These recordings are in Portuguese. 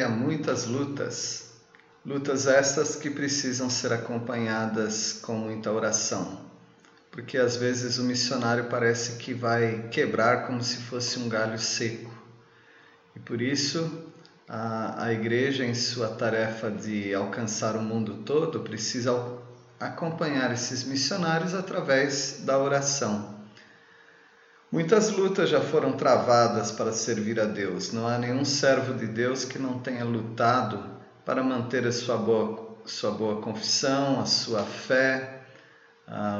há muitas lutas, lutas estas que precisam ser acompanhadas com muita oração, porque às vezes o missionário parece que vai quebrar como se fosse um galho seco. E por isso a, a igreja, em sua tarefa de alcançar o mundo todo, precisa acompanhar esses missionários através da oração. Muitas lutas já foram travadas para servir a Deus. Não há nenhum servo de Deus que não tenha lutado para manter a sua boa, sua boa confissão, a sua fé,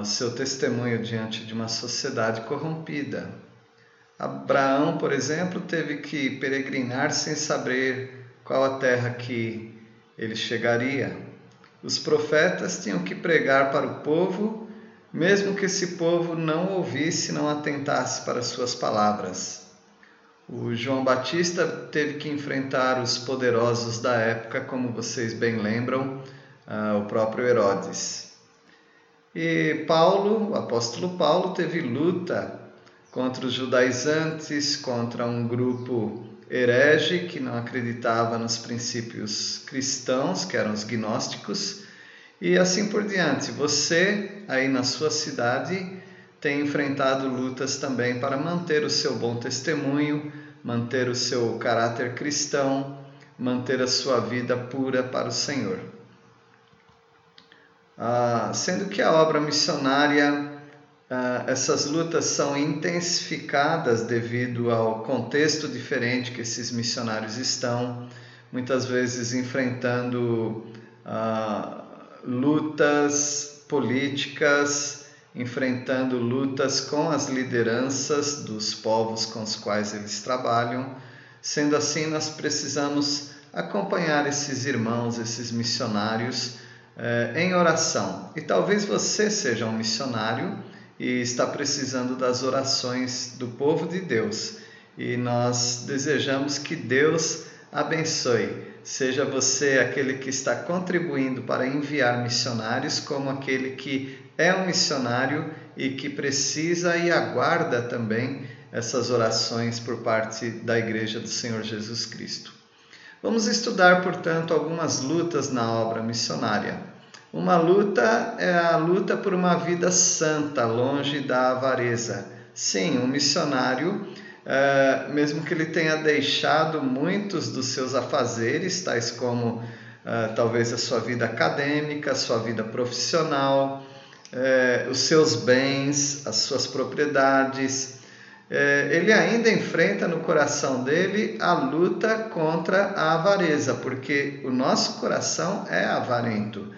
o seu testemunho diante de uma sociedade corrompida. Abraão, por exemplo, teve que peregrinar sem saber qual a terra que ele chegaria. Os profetas tinham que pregar para o povo mesmo que esse povo não ouvisse, não atentasse para suas palavras. O João Batista teve que enfrentar os poderosos da época, como vocês bem lembram, uh, o próprio Herodes. E Paulo, o apóstolo Paulo, teve luta contra os judaizantes, contra um grupo herege que não acreditava nos princípios cristãos, que eram os gnósticos, e assim por diante. Você, aí na sua cidade, tem enfrentado lutas também para manter o seu bom testemunho, manter o seu caráter cristão, manter a sua vida pura para o Senhor. Ah, sendo que a obra missionária, ah, essas lutas são intensificadas devido ao contexto diferente que esses missionários estão, muitas vezes enfrentando ah, lutas políticas, enfrentando lutas com as lideranças dos povos com os quais eles trabalham. Sendo assim, nós precisamos acompanhar esses irmãos, esses missionários eh, em oração. E talvez você seja um missionário e está precisando das orações do povo de Deus. E nós desejamos que Deus abençoe seja você aquele que está contribuindo para enviar missionários, como aquele que é um missionário e que precisa e aguarda também essas orações por parte da Igreja do Senhor Jesus Cristo. Vamos estudar, portanto, algumas lutas na obra missionária. Uma luta é a luta por uma vida santa, longe da avareza. Sim, um missionário uh, mesmo que ele tenha deixado muitos dos seus afazeres, tais como uh, talvez a sua vida acadêmica, a sua vida profissional, uh, os seus bens, as suas propriedades, ele ainda enfrenta no coração dele a luta contra a avareza, porque o nosso coração é avarento.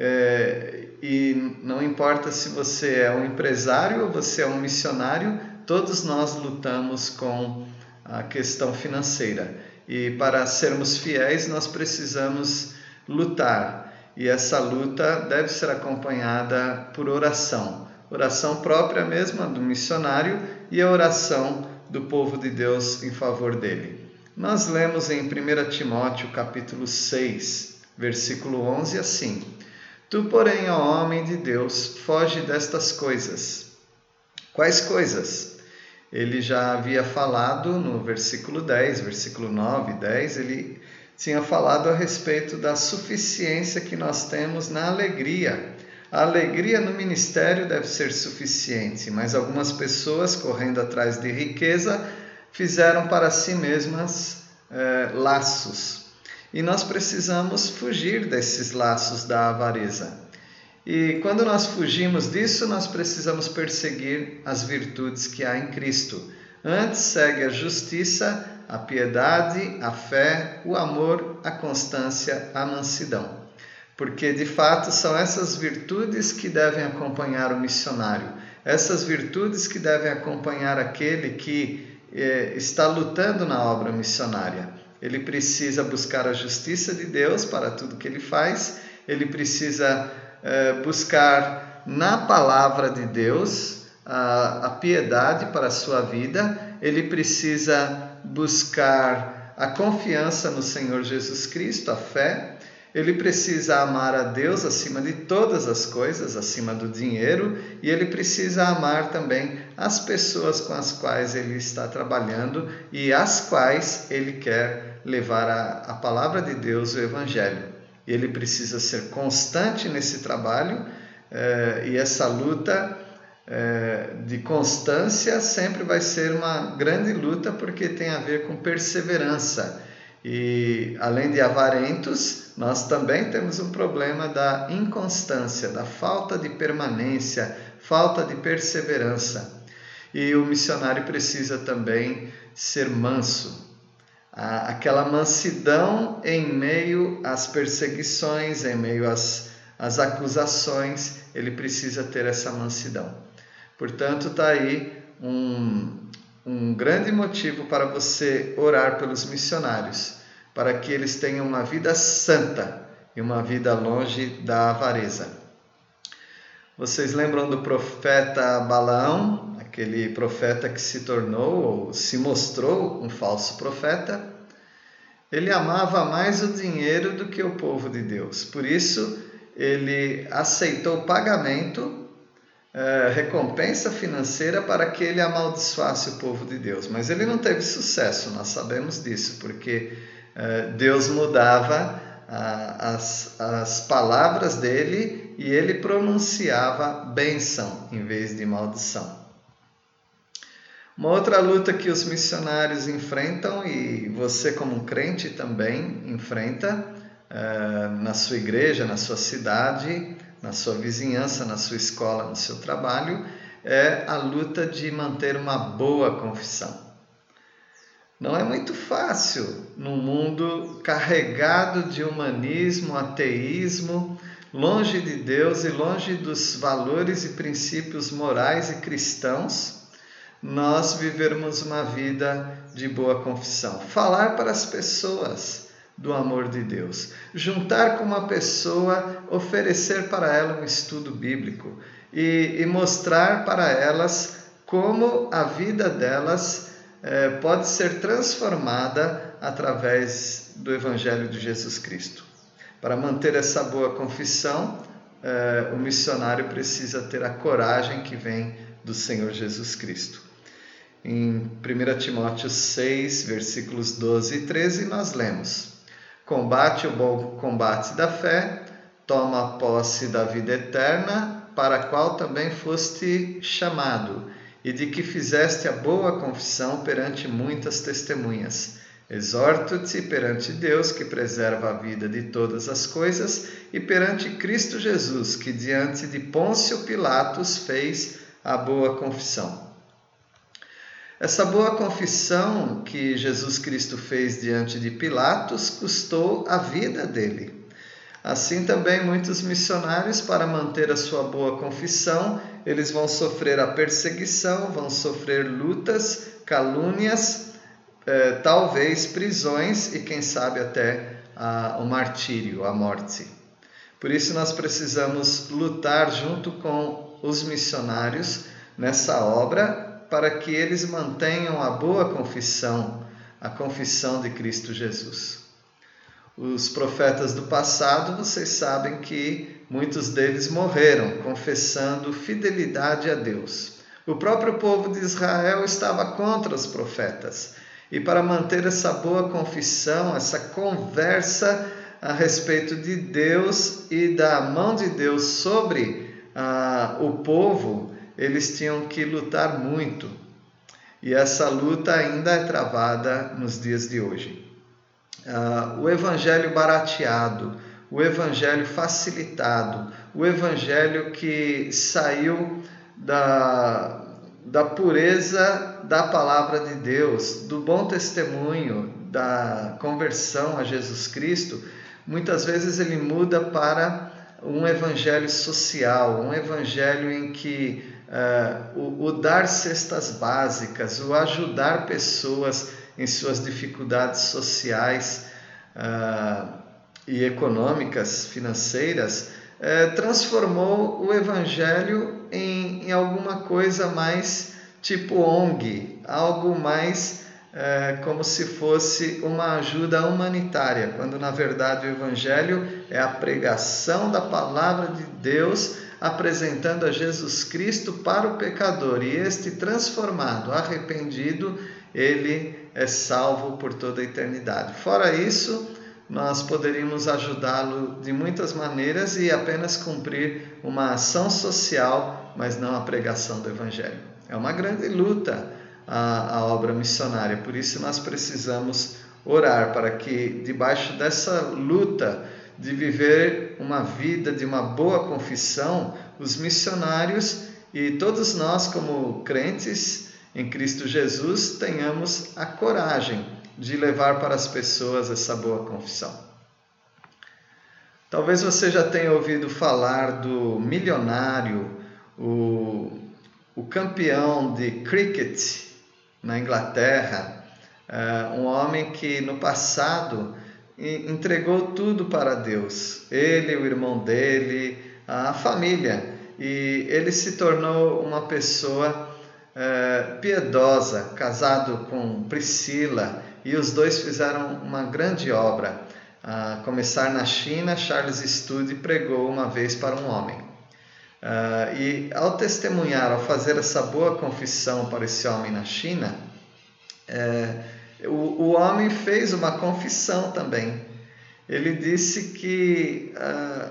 É, e não importa se você é um empresário ou você é um missionário, todos nós lutamos com a questão financeira e para sermos fiéis nós precisamos lutar e essa luta deve ser acompanhada por oração, oração própria mesma do missionário e a oração do povo de Deus em favor dele. Nós lemos em 1 Timóteo capítulo 6, versículo 11 assim: Tu, porém, ó homem de Deus, foge destas coisas. Quais coisas? Ele já havia falado no versículo 10, versículo 9 e 10, ele tinha falado a respeito da suficiência que nós temos na alegria. A alegria no ministério deve ser suficiente, mas algumas pessoas, correndo atrás de riqueza, fizeram para si mesmas eh, laços. E nós precisamos fugir desses laços da avareza. E quando nós fugimos disso, nós precisamos perseguir as virtudes que há em Cristo. Antes segue a justiça, a piedade, a fé, o amor, a constância, a mansidão. Porque de fato são essas virtudes que devem acompanhar o missionário, essas virtudes que devem acompanhar aquele que eh, está lutando na obra missionária. Ele precisa buscar a justiça de Deus para tudo que ele faz, ele precisa é, buscar na palavra de Deus a, a piedade para a sua vida, ele precisa buscar a confiança no Senhor Jesus Cristo, a fé, ele precisa amar a Deus acima de todas as coisas, acima do dinheiro, e ele precisa amar também as pessoas com as quais ele está trabalhando e às quais ele quer levar a, a palavra de Deus, o Evangelho. Ele precisa ser constante nesse trabalho, eh, e essa luta eh, de constância sempre vai ser uma grande luta, porque tem a ver com perseverança e além de avarentos, nós também temos um problema da inconstância, da falta de permanência, falta de perseverança. E o missionário precisa também ser manso. Aquela mansidão em meio às perseguições, em meio às, às acusações, ele precisa ter essa mansidão. Portanto, está aí um, um grande motivo para você orar pelos missionários, para que eles tenham uma vida santa e uma vida longe da avareza. Vocês lembram do profeta Balaão, aquele profeta que se tornou ou se mostrou um falso profeta? Ele amava mais o dinheiro do que o povo de Deus. Por isso, ele aceitou pagamento é, recompensa financeira para que ele amaldiçoasse o povo de Deus. Mas ele não teve sucesso, nós sabemos disso, porque é, Deus mudava a, as, as palavras dele e ele pronunciava benção em vez de maldição. Uma outra luta que os missionários enfrentam e você, como crente, também enfrenta é, na sua igreja, na sua cidade, na sua vizinhança, na sua escola, no seu trabalho, é a luta de manter uma boa confissão. Não é muito fácil num mundo carregado de humanismo, ateísmo, longe de Deus e longe dos valores e princípios morais e cristãos, nós vivermos uma vida de boa confissão. Falar para as pessoas do amor de Deus. Juntar com uma pessoa, oferecer para ela um estudo bíblico e, e mostrar para elas como a vida delas eh, pode ser transformada através do Evangelho de Jesus Cristo. Para manter essa boa confissão, eh, o missionário precisa ter a coragem que vem do Senhor Jesus Cristo. Em 1 Timóteo 6, versículos 12 e 13, nós lemos combate o bom combate da fé, toma posse da vida eterna, para a qual também foste chamado, e de que fizeste a boa confissão perante muitas testemunhas. Exorto-te perante Deus, que preserva a vida de todas as coisas, e perante Cristo Jesus, que diante de Pôncio Pilatos fez a boa confissão essa boa confissão que Jesus Cristo fez diante de Pilatos custou a vida dele. Assim também muitos missionários, para manter a sua boa confissão, eles vão sofrer a perseguição, vão sofrer lutas, calúnias, eh, talvez prisões e quem sabe até a, o martírio, a morte. Por isso nós precisamos lutar junto com os missionários nessa obra para que eles mantenham a boa confissão, a confissão de Cristo Jesus. Os profetas do passado, vocês sabem que muitos deles morreram confessando fidelidade a Deus. O próprio povo de Israel estava contra os profetas. E para manter essa boa confissão, essa conversa a respeito de Deus e da mão de Deus sobre ah, o povo, eles tinham que lutar muito. E essa luta ainda é travada nos dias de hoje. Uh, o evangelho barateado, o evangelho facilitado, o evangelho que saiu da, da pureza da palavra de Deus, do bom testemunho, da conversão a Jesus Cristo, muitas vezes ele muda para um evangelho social, um evangelho em que uh, o, o, dar cestas básicas, o ajudar pessoas em suas dificuldades sociais uh, e econômicas, financeiras, uh, transformou o Evangelho em, em, alguma coisa mais tipo ONG, algo mais é, como se fosse uma ajuda humanitária, quando na verdade o Evangelho é a pregação da palavra de Deus apresentando a Jesus Cristo para o pecador e este transformado, arrependido, ele é salvo por toda a eternidade. Fora isso, nós poderíamos ajudá-lo de muitas maneiras e apenas cumprir uma ação social, mas não a pregação do Evangelho. É uma grande luta a, a obra missionária. Por isso nós precisamos orar para que debaixo dessa luta de viver uma vida de uma boa confissão, os missionários e todos nós como crentes em Cristo Jesus tenhamos a coragem de levar para as pessoas essa boa confissão. Talvez você já tenha ouvido falar do milionário, o, o campeão de cricket na Inglaterra, eh, um homem que no passado entregou tudo para Deus, ele, o irmão dele, a família, e ele se tornou uma pessoa eh, piedosa, casado com Priscila, e os dois fizeram uma grande obra. A começar na China, Charles Studd pregou uma vez para um homem. Uh, e ao testemunhar, ao fazer essa boa confissão para esse homem na China, é, o, o homem fez uma confissão também. Ele disse que. Uh,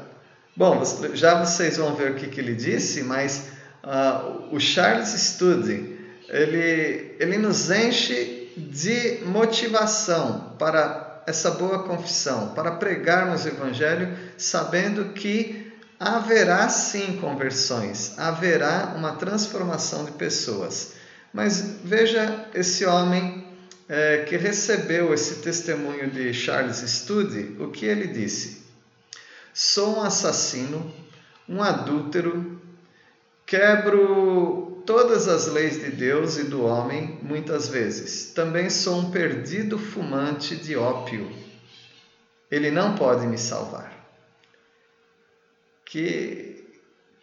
bom, já vocês vão ver o que, que ele disse, mas uh, o Charles Studd ele, ele nos enche de motivação para essa boa confissão, para pregarmos o Evangelho, sabendo que haverá sim conversões, haverá uma transformação de pessoas. Mas veja esse homem é, que recebeu esse testemunho de Charles Studd, o que ele disse: Sou um assassino, um adúltero, quebro todas as leis de Deus e do homem muitas vezes. Também sou um perdido fumante de ópio. Ele não pode me salvar. Que,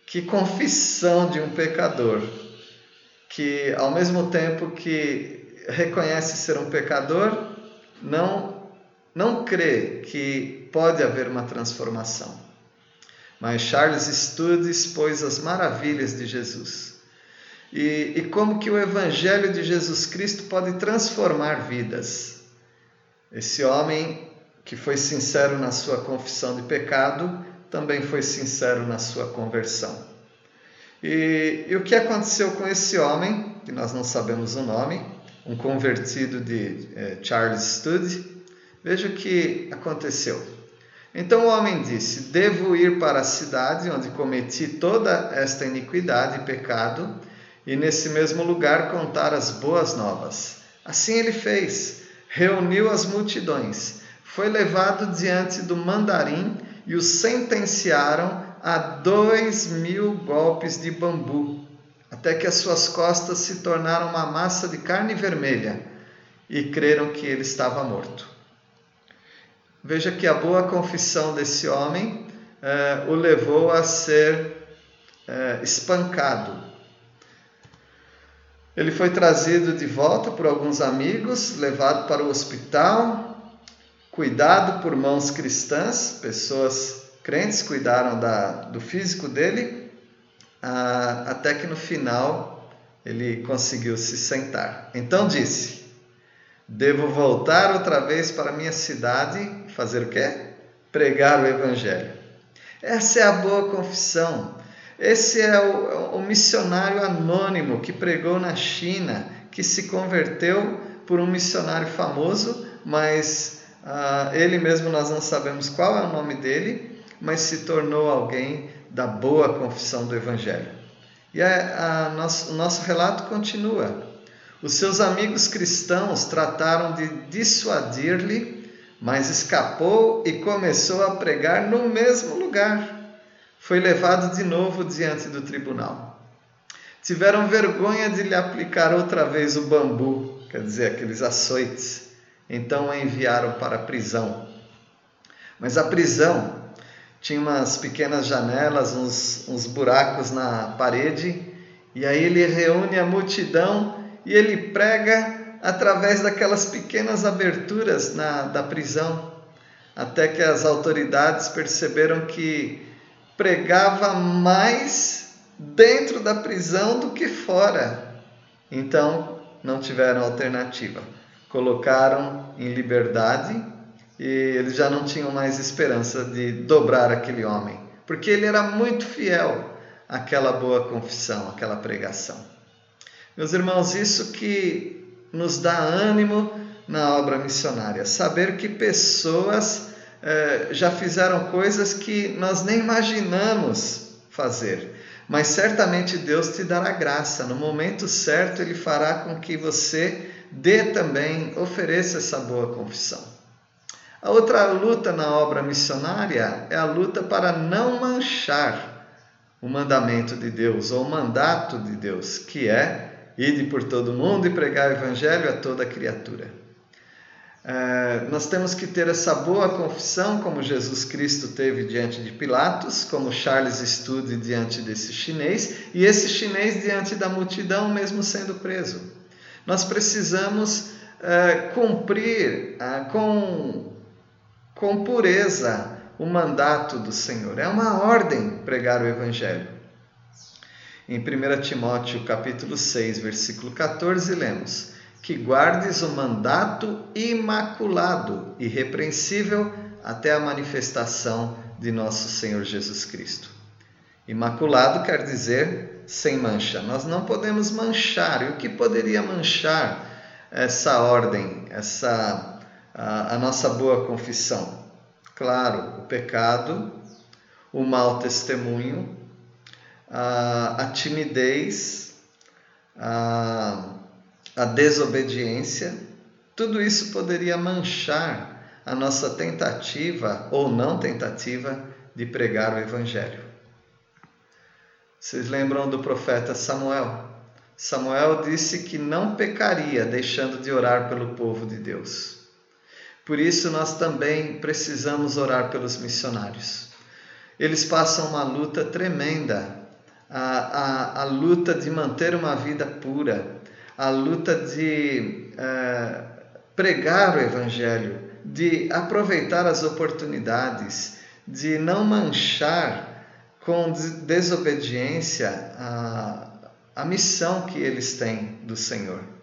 que confissão de um pecador, que ao mesmo tempo que reconhece ser um pecador, não, não crê que pode haver uma transformação. Mas Charles Studd expôs as maravilhas de Jesus. E, e como que o Evangelho de Jesus Cristo pode transformar vidas. Esse homem que foi sincero na sua confissão de pecado, também foi sincero na sua conversão. E, e o que aconteceu com esse homem, que nós não sabemos o nome, um convertido de eh, Charles Studd, veja o que aconteceu. Então o homem disse: Devo ir para a cidade onde cometi toda esta iniquidade e pecado, e nesse mesmo lugar contar as boas novas. Assim ele fez, reuniu as multidões, foi levado diante do mandarim e o sentenciaram a dois mil golpes de bambu, até que as suas costas se tornaram uma massa de carne vermelha e creram que ele estava morto. Veja que a boa confissão desse homem eh, o levou a ser eh, espancado. Ele foi trazido de volta por alguns amigos, levado para o hospital, cuidado por mãos cristãs, pessoas crentes cuidaram da, do físico dele, ah, até que no final ele conseguiu se sentar. Então disse: Devo voltar outra vez para minha cidade fazer o quê? Pregar o Evangelho. Essa é a boa confissão. Esse é o, o missionário anônimo que pregou na China, que se converteu por um missionário famoso, mas ah, ele mesmo nós não sabemos qual é o nome dele, mas se tornou alguém da boa confissão do Evangelho. E a, a nosso, o nosso relato continua. Os seus amigos cristãos trataram de dissuadir-lhe, mas escapou e começou a pregar no mesmo lugar. Foi levado de novo diante do tribunal. Tiveram vergonha de lhe aplicar outra vez o bambu, quer dizer, aqueles açoites então a enviaram para a prisão. Mas a prisão tinha umas pequenas janelas, uns, uns buracos na parede, e aí ele reúne a multidão e ele prega através daquelas pequenas aberturas na, da prisão, até que as autoridades perceberam que pregava mais dentro da prisão do que fora. Então, não tiveram alternativa. Colocaram em liberdade e eles já não tinham mais esperança de dobrar aquele homem, porque ele era muito fiel àquela boa confissão, àquela pregação. Meus irmãos, isso que nos dá ânimo na obra missionária, saber que pessoas eh, já fizeram coisas que nós nem imaginamos fazer, mas certamente Deus te dará graça, no momento certo Ele fará com que você dê também, ofereça essa boa confissão. A outra luta na obra missionária é a luta para não manchar o mandamento de Deus ou o mandato de Deus, que é ide por todo mundo e pregar o evangelho a toda criatura. É, nós temos que ter essa boa confissão, como Jesus Cristo teve diante de Pilatos, como Charles Stude diante desse chinês, e esse chinês diante da multidão, mesmo sendo preso. Nós precisamos é, cumprir é, com com pureza o mandato do Senhor. É uma ordem pregar o Evangelho. Em 1 Timóteo capítulo 6, versículo 14, lemos que guardes o mandato imaculado, irrepreensível, até a manifestação de nosso Senhor Jesus Cristo. Imaculado quer dizer sem mancha. Nós não podemos manchar. E o que poderia manchar essa ordem, essa a, a nossa boa confissão? Claro, o pecado, o mau testemunho, a, a timidez, a, a desobediência, tudo isso poderia manchar a nossa tentativa ou não tentativa de pregar o Evangelho. Vocês lembram do profeta Samuel? Samuel disse que não pecaria deixando de orar pelo povo de Deus. Por isso, nós também precisamos orar pelos missionários. Eles passam uma luta tremenda a, a, a luta de manter uma vida pura, a luta de é, pregar o Evangelho, de aproveitar as oportunidades, de não manchar com desobediência a, a missão que eles têm do Senhor.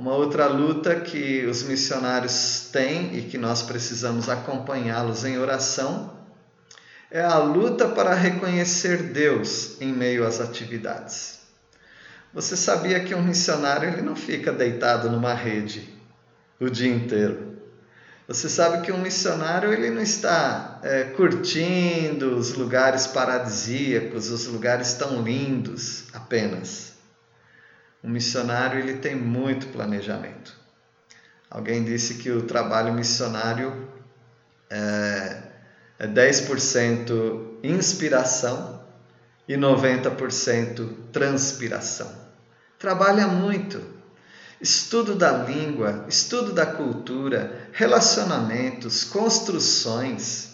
Uma outra luta que os missionários têm e que nós precisamos acompanhá-los em oração é a luta para reconhecer Deus em meio às atividades. Você sabia que um missionário ele não fica deitado numa rede o dia inteiro? Você sabe que um missionário ele não está é, curtindo os lugares paradisíacos, os lugares tão lindos apenas. Um missionário ele tem muito planejamento. Alguém disse que o trabalho missionário é, é 10% inspiração e 90% transpiração. Trabalha muito. Estudo da língua, estudo da cultura, relacionamentos, construções,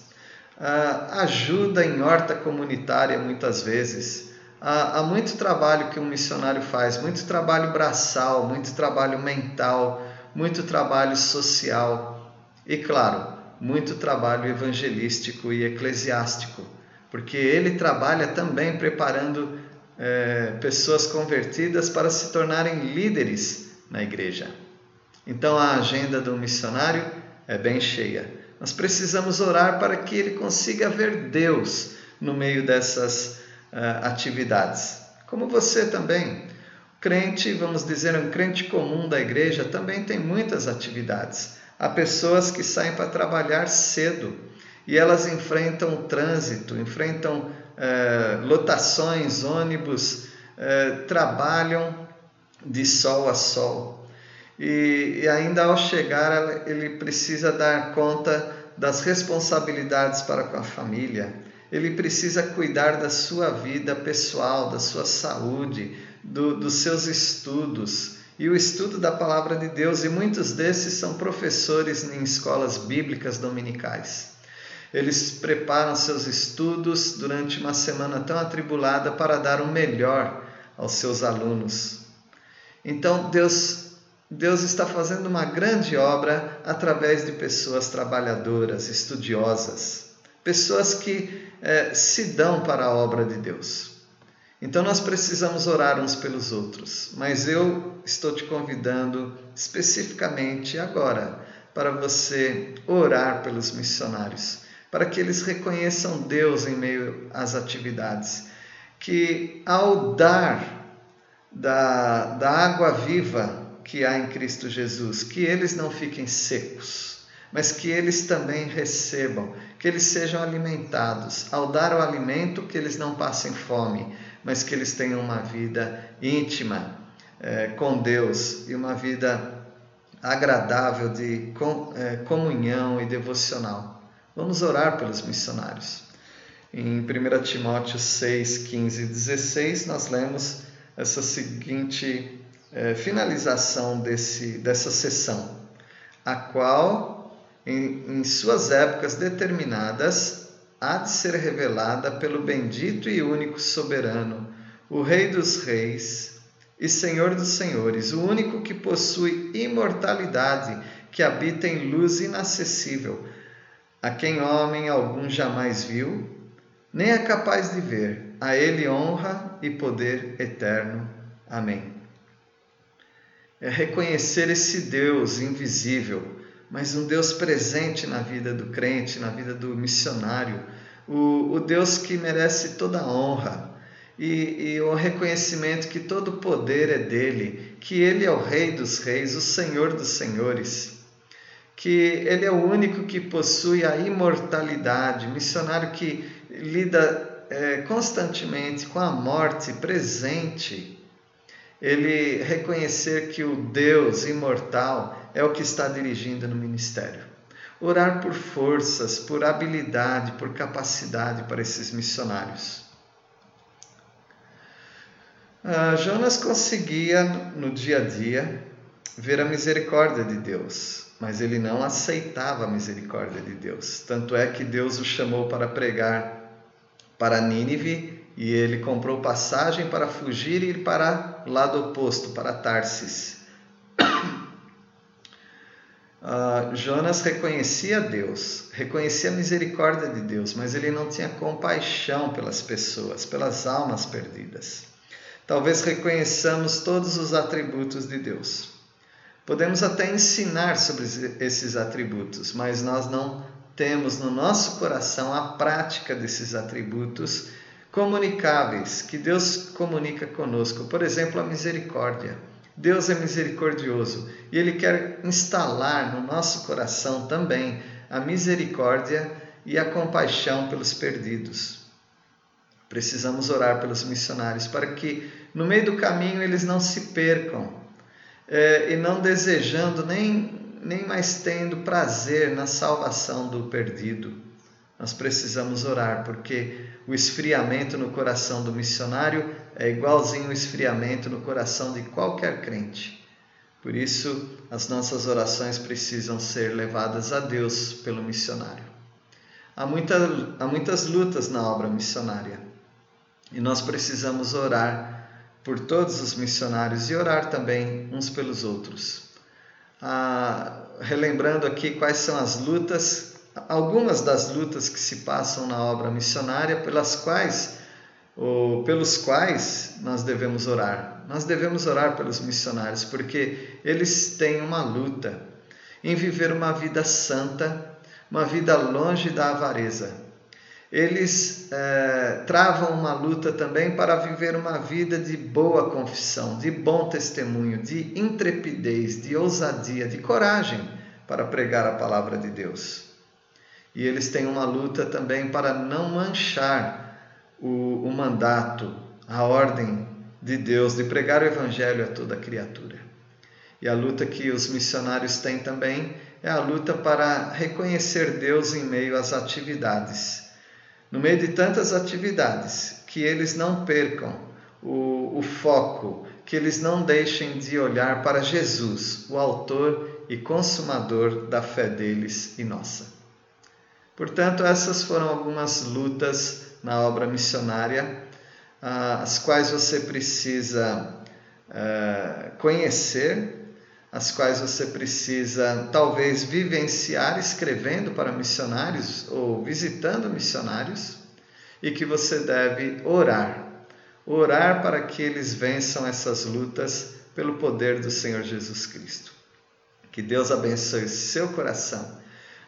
ah, ajuda em horta comunitária muitas vezes há, há muito trabalho que um missionário faz, muito trabalho braçal, muito trabalho mental, muito trabalho social e, claro, muito trabalho evangelístico e eclesiástico, porque ele trabalha também preparando é, pessoas convertidas para se tornarem líderes na igreja. Então a agenda do missionário é bem cheia. Nós precisamos orar para que ele consiga ver Deus no meio dessas uh, atividades. Como você também. O crente, vamos dizer, um crente comum da igreja também tem muitas atividades. Há pessoas que saem para trabalhar cedo e elas enfrentam o trânsito, enfrentam uh, lotações, ônibus, uh, trabalham de sol a sol. E, e ainda ao chegar, ele precisa dar conta das responsabilidades para com a família, ele precisa cuidar da sua vida pessoal, da sua saúde, do, dos seus estudos e o estudo da palavra de Deus, e muitos desses são professores em escolas bíblicas dominicais. Eles preparam seus estudos durante uma semana tão atribulada para dar o melhor aos seus alunos. Então Deus Deus está fazendo uma grande obra através de pessoas trabalhadoras, estudiosas, pessoas que é, se dão para a obra de Deus. Então nós precisamos orar uns pelos outros, mas eu estou te convidando especificamente agora para você orar pelos missionários, para que eles reconheçam Deus em meio às atividades, que ao dar da, da água viva que há em Cristo Jesus, que eles não fiquem secos, mas que eles também recebam, que eles sejam alimentados. Ao dar o alimento, que eles não passem fome, mas que eles tenham uma vida íntima é, com Deus e uma vida agradável de com, é, comunhão e devocional. Vamos orar pelos missionários. Em 1 Timóteo 6, 15 e 16, nós lemos essa seguinte é, finalização desse, dessa sessão, a qual, em, em suas épocas determinadas, há de ser revelada pelo bendito e único soberano, o Rei dos Reis e Senhor dos Senhores, o único que possui imortalidade, que habita em luz inacessível, a quem homem algum jamais viu, nem é capaz de ver. A ele honra e poder eterno. Amém é reconhecer esse Deus invisível, mas um Deus presente na vida do crente, na vida do missionário, o, o Deus que merece toda a honra e, e o reconhecimento que todo poder é dele, que ele é o Rei dos Reis, o Senhor dos Senhores, que ele é o único que possui a imortalidade, missionário que lida é, constantemente com a morte presente ele reconhecer que o Deus imortal é o que está dirigindo no ministério. Orar por forças, por habilidade, por capacidade para esses missionários. Ah, Jonas conseguia, no dia a dia, ver a misericórdia de Deus, mas ele não aceitava a misericórdia de Deus. Tanto é que Deus o chamou para pregar para Nínive e ele comprou passagem para fugir e ir para lado oposto, para Tarsis. Uh, Jonas reconhecia Deus, reconhecia a misericórdia de Deus, mas ele não tinha compaixão pelas pessoas, pelas almas perdidas. Talvez reconheçamos todos os atributos de Deus. Podemos até ensinar sobre esses atributos, mas nós não temos no nosso coração a prática desses atributos comunicáveis que Deus comunica conosco. Por exemplo, a misericórdia. Deus é misericordioso e Ele quer instalar no nosso coração também a misericórdia e a compaixão pelos perdidos. Precisamos orar pelos missionários para que no meio do caminho eles não se percam é, e não desejando nem, nem mais tendo prazer na salvação do perdido. Nós precisamos orar, porque o esfriamento no coração do missionário é igualzinho o esfriamento no coração de qualquer crente. Por isso, as nossas orações precisam ser levadas a Deus pelo missionário. Há, muita, há muitas lutas na obra missionária e nós precisamos orar por todos os missionários e orar também uns pelos outros. Ah, relembrando aqui quais são as lutas algumas das lutas que se passam na obra missionária pelas quais ou pelos quais nós devemos orar. Nós devemos orar pelos missionários porque eles têm uma luta em viver uma vida santa, uma vida longe da avareza. Eles é, travam uma luta também para viver uma vida de boa confissão, de bom testemunho, de intrepidez, de ousadia, de coragem para pregar a palavra de Deus e eles têm uma luta também para não manchar o, o mandato, a ordem de Deus de pregar o Evangelho a toda criatura. E a luta que os missionários têm também é a luta para reconhecer Deus em meio às atividades. No meio de tantas atividades, que eles não percam o, o foco, que eles não deixem de olhar para Jesus, o Autor e Consumador da fé deles e nossa. Portanto, essas foram algumas lutas na obra missionária, as quais você precisa uh, conhecer, as quais você precisa talvez vivenciar escrevendo para missionários ou visitando missionários, e que você deve orar. Orar para que eles vençam essas lutas pelo poder do Senhor Jesus Cristo. Que Deus abençoe seu coração,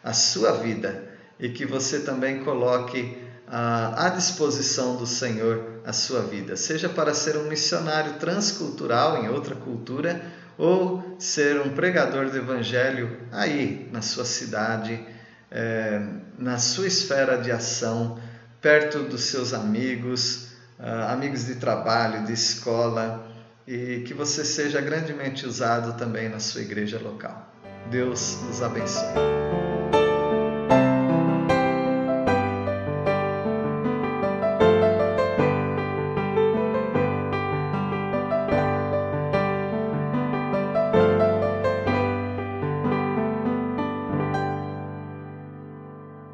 a sua vida e que você também coloque à disposição do Senhor a sua vida, seja para ser um missionário transcultural em outra cultura ou ser um pregador do Evangelho aí na sua cidade, é, na sua esfera de ação, perto dos seus amigos, ah, amigos de trabalho, de escola e que você seja grandemente usado também na sua igreja local. Deus os abençoe.